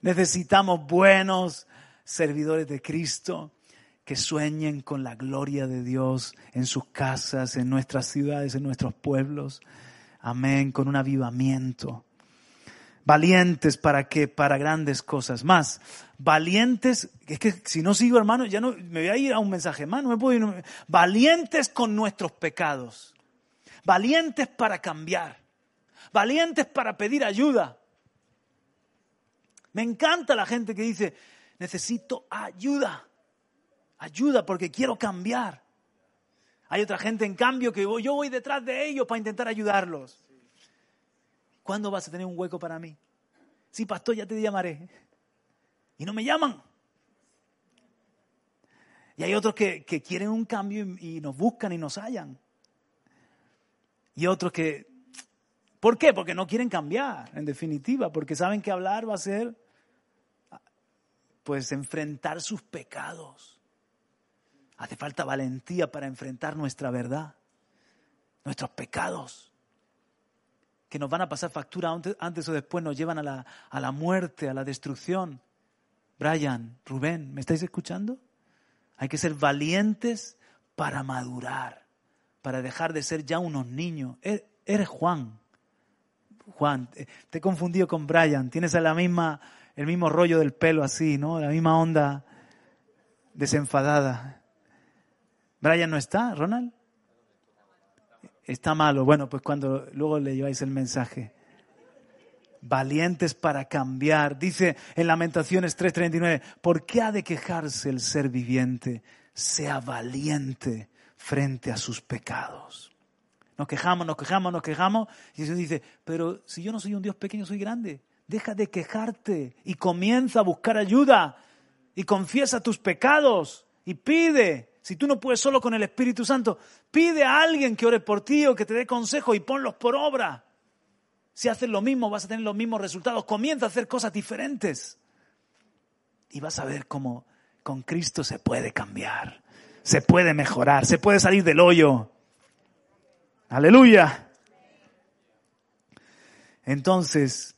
Necesitamos buenos servidores de Cristo que sueñen con la gloria de Dios en sus casas, en nuestras ciudades, en nuestros pueblos. Amén, con un avivamiento. Valientes para qué? Para grandes cosas. Más, valientes, es que si no sigo hermano, ya no, me voy a ir a un mensaje más, no me puedo ir. Valientes con nuestros pecados. Valientes para cambiar. Valientes para pedir ayuda. Me encanta la gente que dice, necesito ayuda. Ayuda porque quiero cambiar. Hay otra gente, en cambio, que yo voy detrás de ellos para intentar ayudarlos. ¿Cuándo vas a tener un hueco para mí? Sí, pastor, ya te llamaré. Y no me llaman. Y hay otros que, quieren un cambio y, nos buscan y nos hallan. Y otros que... ¿Por qué? Porque no quieren cambiar, en definitiva, porque saben que hablar va a ser, pues, enfrentar sus pecados. Hace falta valentía para enfrentar nuestra verdad, nuestros pecados que nos van a pasar factura antes, o después, nos llevan a la, a la muerte, a la destrucción. Brian, Rubén, ¿me estáis escuchando? Hay que ser valientes para madurar, para dejar de ser ya unos niños. E-, eres Juan. Juan, te he confundido con Brian. Tienes la misma, el mismo rollo del pelo así, ¿no? La misma onda desenfadada. ¿Brian no está, Ronald? Está malo. Bueno, pues cuando luego le lleváis el mensaje. Valientes para cambiar. Dice en Lamentaciones 3:39, ¿por qué ha de quejarse el ser viviente? Sea valiente frente a sus pecados. Nos quejamos, nos quejamos, nos quejamos. Y Jesús dice, pero si yo no soy un Dios pequeño, soy grande. Deja de quejarte y comienza a buscar ayuda y confiesa tus pecados y pide si tú no puedes solo con el Espíritu Santo, pide a alguien que ore por ti o que te dé consejo y ponlos por obra. Si haces lo mismo, vas a tener los mismos resultados. Comienza a hacer cosas diferentes. Y vas a ver cómo con Cristo se puede cambiar, se puede mejorar, se puede salir del hoyo. Aleluya. Entonces,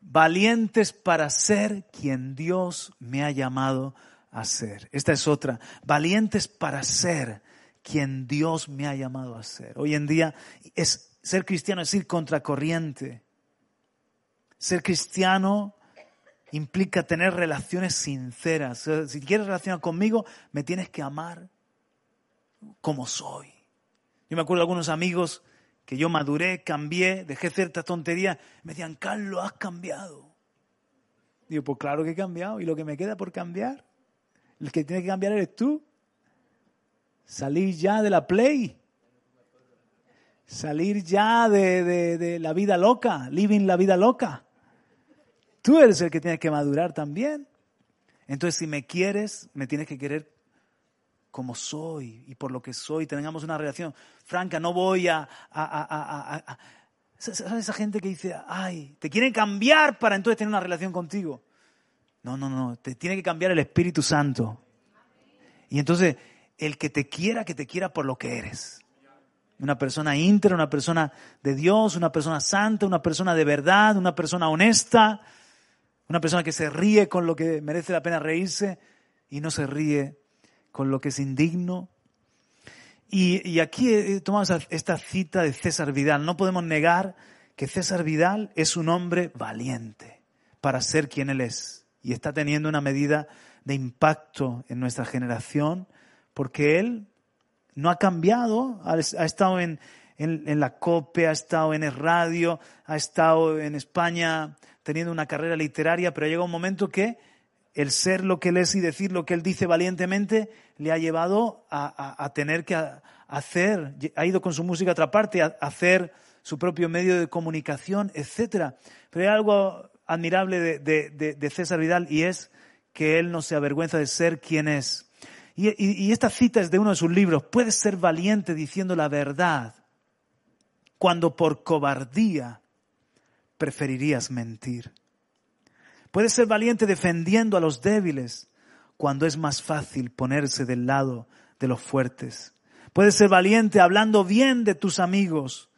valientes para ser quien Dios me ha llamado a ser. Esta es otra. Valientes para ser quien Dios me ha llamado a ser. Hoy en día es ser cristiano es ir contracorriente. Ser cristiano implica tener relaciones sinceras. Si quieres relacionar conmigo, me tienes que amar como soy. Yo me acuerdo de algunos amigos que yo maduré, cambié, dejé ciertas tonterías. Me decían, Carlos, has cambiado. Digo, pues claro que he cambiado. ¿Y lo que me queda por cambiar? El que tiene que cambiar eres tú. Salir ya de la play. Salir ya de, la vida loca, living la vida loca. Tú eres el que tiene que madurar también. Entonces, si me quieres, me tienes que querer como soy y por lo que soy. Tengamos una relación franca. No voy a, a, ¿Sabes esa gente que dice, ay, te quieren cambiar para entonces tener una relación contigo? No, no, no, te tiene que cambiar el Espíritu Santo. Y entonces, el que te quiera, que te quiera por lo que eres. Una persona íntegra, una persona de Dios, una persona santa, una persona de verdad, una persona honesta, una persona que se ríe con lo que merece la pena reírse. y no se ríe con lo que es indigno. Y, aquí tomamos esta cita de César Vidal. No podemos negar que César Vidal es un hombre valiente para ser quien él es. Y está teniendo una medida de impacto en nuestra generación porque él no ha cambiado, ha, estado en, en, la COPE, ha estado en el radio, ha estado en España teniendo una carrera literaria, pero llega un momento que el ser lo que él es y decir lo que él dice valientemente le ha llevado a, tener que hacer, ha ido con su música a otra parte, a, hacer su propio medio de comunicación, etc. Pero hay algo admirable de, César Vidal y es que él no se avergüenza de ser quien es. y esta cita es de uno de sus libros. Puedes ser valiente diciendo la verdad cuando por cobardía preferirías mentir. Puedes ser valiente defendiendo a los débiles cuando es más fácil ponerse del lado de los fuertes. Puedes ser valiente hablando bien de tus amigos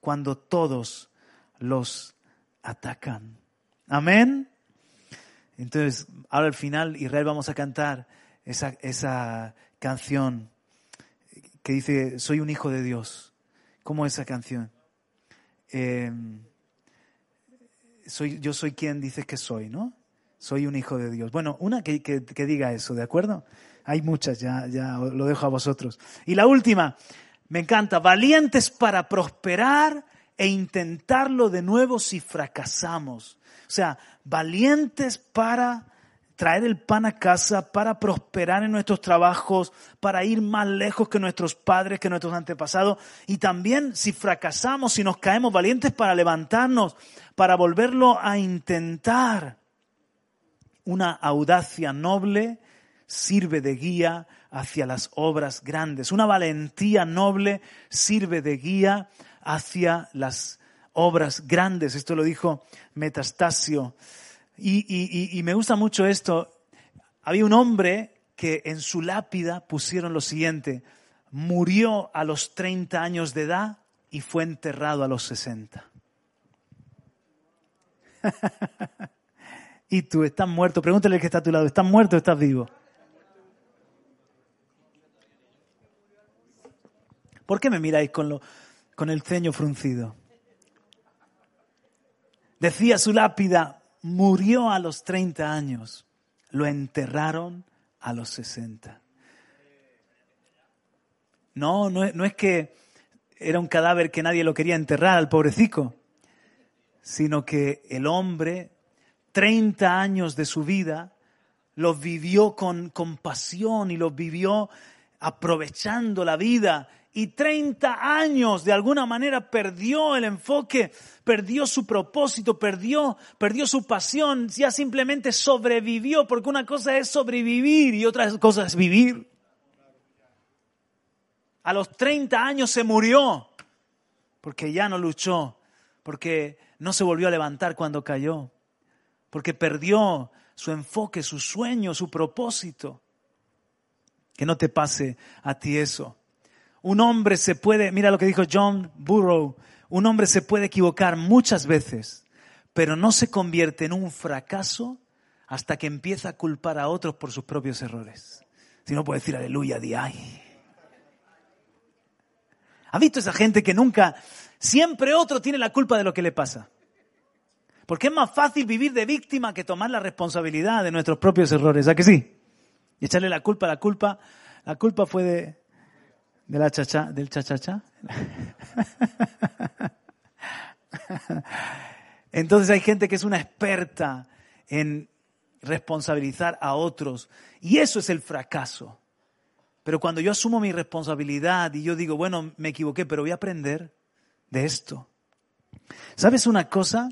cuando todos los atacan. Amén. Entonces, ahora al final, Israel, vamos a cantar esa, esa canción que dice, soy un hijo de Dios. ¿Cómo esa canción? Em, soy, yo soy quien dices que soy, ¿no? Soy un hijo de Dios. Bueno, una que, que, diga eso, ¿de acuerdo? Hay muchas, ya, ya lo dejo a vosotros. Y la última, me encanta, valientes para prosperar e intentarlo de nuevo si fracasamos. O sea, valientes para traer el pan a casa, para prosperar en nuestros trabajos, para ir más lejos que nuestros padres, que nuestros antepasados. Y también si fracasamos, si nos caemos valientes para levantarnos, para volverlo a intentar. Una audacia noble sirve de guía hacia las obras grandes. Una valentía noble sirve de guía hacia las obras grandes. Esto lo dijo Metastasio. Y, me gusta mucho esto. Había un hombre que en su lápida pusieron lo siguiente, murió a los 30 años de edad y fue enterrado a los 60. y tú estás muerto, pregúntale al que está a tu lado, ¿estás muerto o estás vivo? ¿Por qué me miráis con, lo, con el ceño fruncido? Decía su lápida, murió a los 30 años, lo enterraron a los 60. No, no, no es que era un cadáver que nadie lo quería enterrar al pobrecito, sino que el hombre, 30 años de su vida, los vivió con compasión y los vivió aprovechando la vida y 30 años de alguna manera perdió el enfoque, perdió su propósito, perdió, perdió su pasión, ya simplemente sobrevivió, porque una cosa es sobrevivir y otra cosa es vivir. A los 30 años se murió, porque ya no luchó, porque no se volvió a levantar cuando cayó, porque perdió su enfoque, su sueño, su propósito. Que no te pase a ti eso. Un hombre se puede, mira lo que dijo John Burrow, un hombre se puede equivocar muchas veces, pero no se convierte en un fracaso hasta que empieza a culpar a otros por sus propios errores. Si no puede decir aleluya, di ay. ¿Ha visto esa gente que nunca, siempre otro tiene la culpa de lo que le pasa? Porque es más fácil vivir de víctima que tomar la responsabilidad de nuestros propios errores, ¿a que sí? Y echarle la culpa, la culpa, la culpa fue de, de la chacha, del chachacha. Entonces hay gente que es una experta en responsabilizar a otros y eso es el fracaso. Pero cuando yo asumo mi responsabilidad y yo digo, bueno, me equivoqué, pero voy a aprender de esto. ¿Sabes una cosa?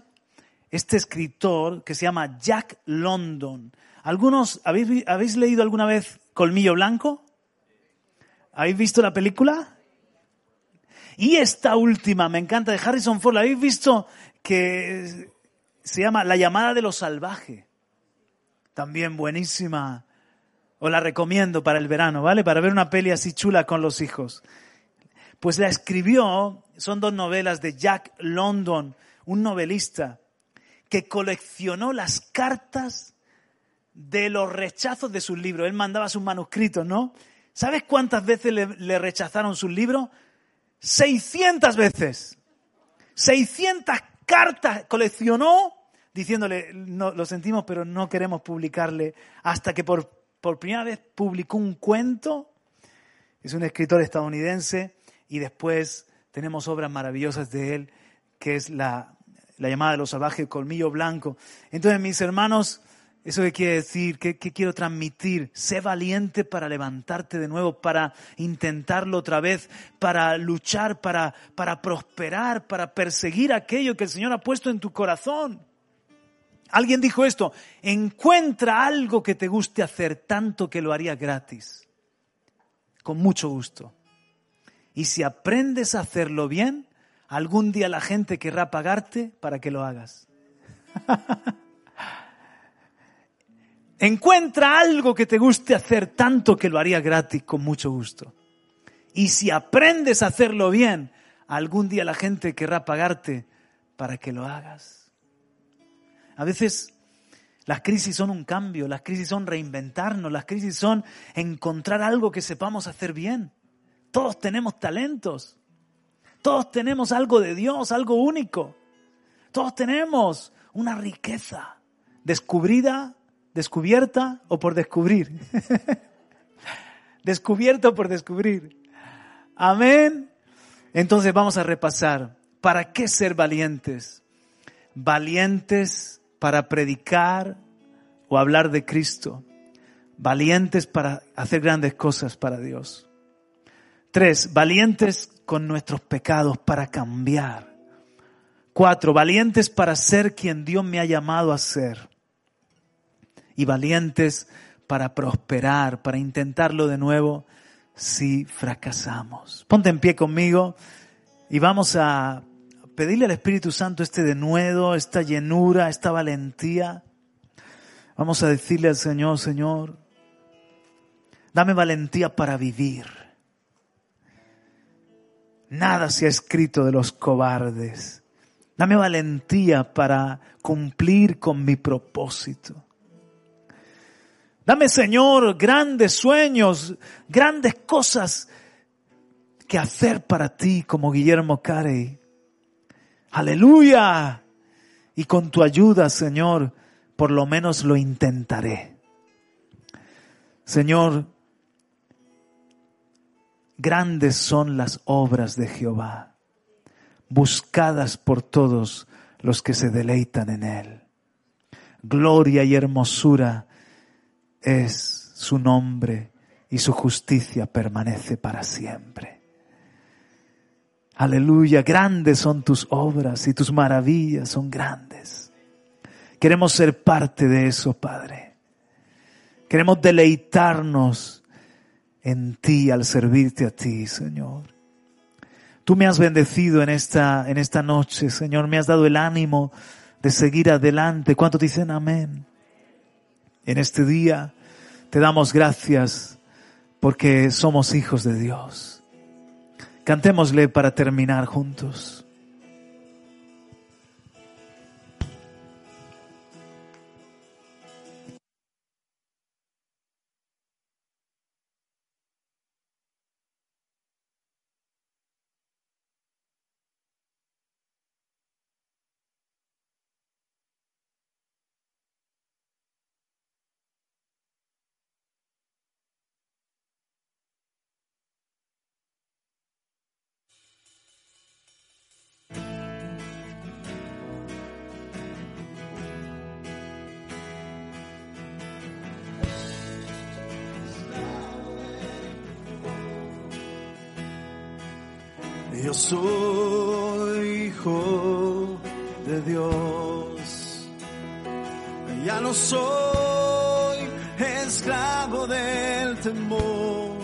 Este escritor que se llama Jack London. ¿Algunos habéis, habéis leído alguna vez Colmillo Blanco? ¿Habéis visto la película? Y esta última, me encanta, de Harrison Ford, ¿la habéis visto? Que se llama La llamada de lo salvaje. También buenísima. Os la recomiendo para el verano, ¿vale? Para ver una peli así chula con los hijos. Pues la escribió, son dos novelas de Jack London, un novelista que coleccionó las cartas de los rechazos de sus libros. Él mandaba sus manuscritos, ¿no? ¿Sabes cuántas veces le, rechazaron sus libros? 600 veces. 600 cartas coleccionó diciéndole, no, lo sentimos, pero no queremos publicarle, hasta que por, por primera vez publicó un cuento. Es un escritor estadounidense y después tenemos obras maravillosas de él, que es la, la llamada de los salvajes, Colmillo Blanco. Entonces, mis hermanos, ¿Eso qué quiere decir? ¿Qué, quiero transmitir? Sé valiente para levantarte de nuevo, para intentarlo otra vez, para luchar, para, para prosperar, para perseguir aquello que el Señor ha puesto en tu corazón. Alguien dijo esto, encuentra algo que te guste hacer tanto que lo haría gratis, con mucho gusto. Y si aprendes a hacerlo bien, algún día la gente querrá pagarte para que lo hagas. Encuentra algo que te guste hacer tanto que lo haría gratis con mucho gusto. Y si aprendes a hacerlo bien, algún día la gente querrá pagarte para que lo hagas. A veces las crisis son un cambio, las crisis son reinventarnos, las crisis son encontrar algo que sepamos hacer bien. Todos tenemos talentos, todos tenemos algo de Dios, algo único. Todos tenemos una riqueza descubrida ¿Descubierta o por descubrir? Descubierta o por descubrir. Amén. Entonces vamos a repasar. ¿Para qué ser valientes? Valientes para predicar o hablar de Cristo. Valientes para hacer grandes cosas para Dios. Tres, valientes con nuestros pecados para cambiar. Cuatro, valientes para ser quien Dios me ha llamado a ser y valientes para prosperar, para intentarlo de nuevo si fracasamos. Ponte en pie conmigo y vamos a pedirle al Espíritu Santo este denuedo, esta llenura, esta valentía. Vamos a decirle al Señor, Señor, dame valentía para vivir. Nada se ha escrito de los cobardes. Dame valentía para cumplir con mi propósito. Dame, Señor, grandes sueños, grandes cosas que hacer para ti como Guillermo Carey. Aleluya. Y con tu ayuda, Señor, por lo menos lo intentaré. Señor, grandes son las obras de Jehová, buscadas por todos los que se deleitan en él. Gloria y hermosura es su nombre y su justicia permanece para siempre. Aleluya, grandes son tus obras y tus maravillas son grandes. Queremos ser parte de eso, Padre. Queremos deleitarnos en ti al servirte a ti, Señor. Tú me has bendecido en esta, en esta noche, Señor. Me has dado el ánimo de seguir adelante. ¿Cuántos dicen amén? En este día te damos gracias porque somos hijos de Dios. Cantémosle para terminar juntos. Yo soy hijo de Dios. Ya no soy esclavo del temor.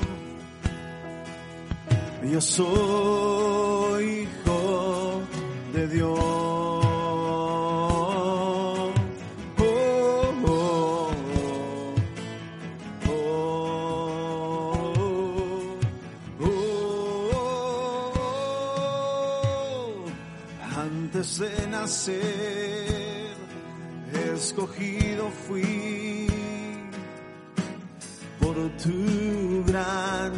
Yo soy escogido fui tu gran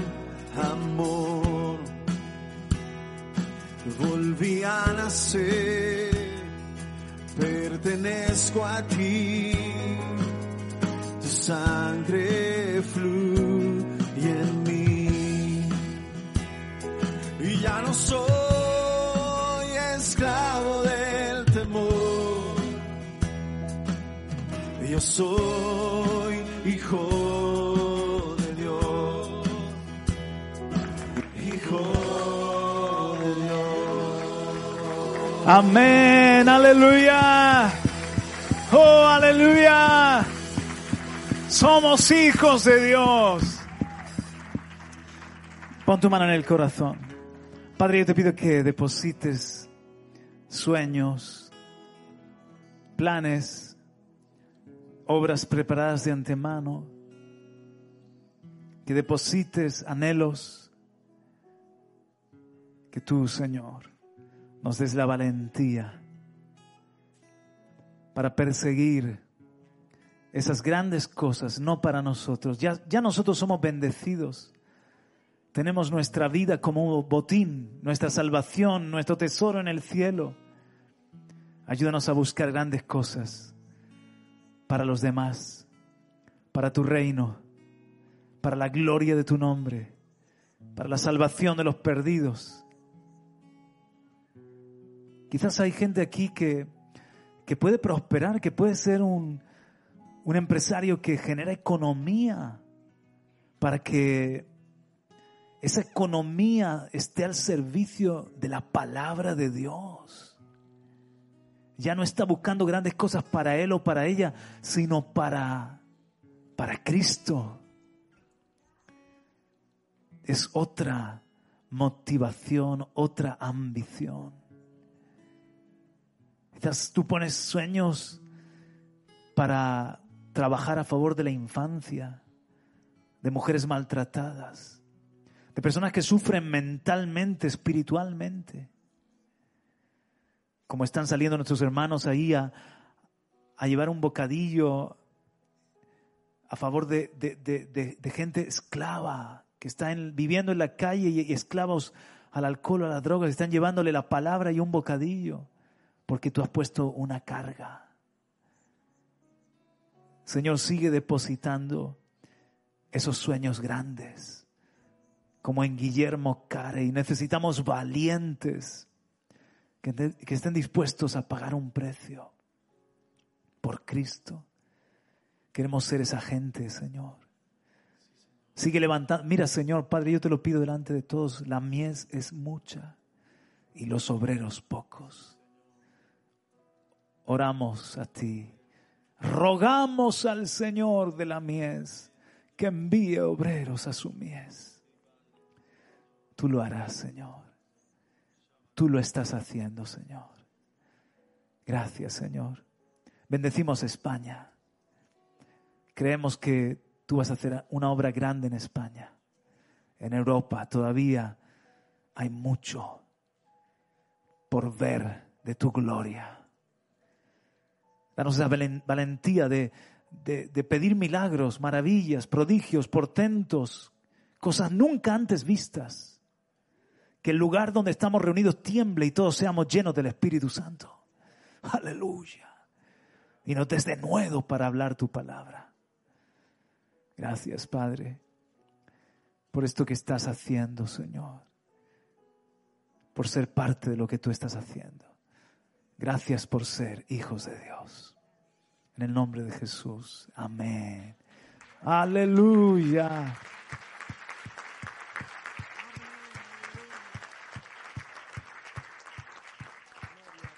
amor. Volví a nacer, pertenezco a ti, tu sangre fluye en mí. Y ya no soy soy hijo de Dios, hijo de Dios. Amén, aleluya. Oh, aleluya. Somos hijos de Dios. Pon tu mano en el corazón. Padre, yo te pido que deposites sueños, planes, obras preparadas de antemano, que deposites anhelos, que tú, Señor, nos des la valentía para perseguir esas grandes cosas, no para nosotros. Ya, ya nosotros somos bendecidos. Tenemos nuestra vida como botín, nuestra salvación, nuestro tesoro en el cielo. Ayúdanos a buscar grandes cosas para los demás, para tu reino, para la gloria de tu nombre, para la salvación de los perdidos. Quizás hay gente aquí que, que puede prosperar, que puede ser un, un empresario que genera economía para que esa economía esté al servicio de la palabra de Dios. Ya no está buscando grandes cosas para él o para ella, sino para, para Cristo. Es otra motivación, otra ambición. Quizás tú pones sueños para trabajar a favor de la infancia, de mujeres maltratadas, de personas que sufren mentalmente, espiritualmente como están saliendo nuestros hermanos ahí a, llevar un bocadillo a favor de, gente esclava, que está viviendo en la calle y, esclavos al alcohol, a las drogas, están llevándole la palabra y un bocadillo, porque tú has puesto una carga. Señor, sigue depositando esos sueños grandes, como en Guillermo Carey. Necesitamos valientes que, estén dispuestos a pagar un precio por Cristo. Queremos ser esa gente, Señor. Sigue levantando. Mira, Señor, Padre, yo te lo pido delante de todos. La mies es mucha y los obreros pocos. Oramos a ti. Rogamos al Señor de la mies que envíe obreros a su mies. Tú lo harás, Señor. Tú lo estás haciendo, Señor. Gracias, Señor. Bendecimos España. Creemos que tú vas a hacer una obra grande en España. En Europa todavía hay mucho por ver de tu gloria. Danos esa valentía de, de, pedir milagros, maravillas, prodigios, portentos, cosas nunca antes vistas que el lugar donde estamos reunidos tiemble y todos seamos llenos del Espíritu Santo. Aleluya. Y nos des de nuevo para hablar tu palabra. Gracias, Padre, por esto que estás haciendo, Señor. Por ser parte de lo que tú estás haciendo. Gracias por ser hijos de Dios. En el nombre de Jesús. Amén. Aleluya.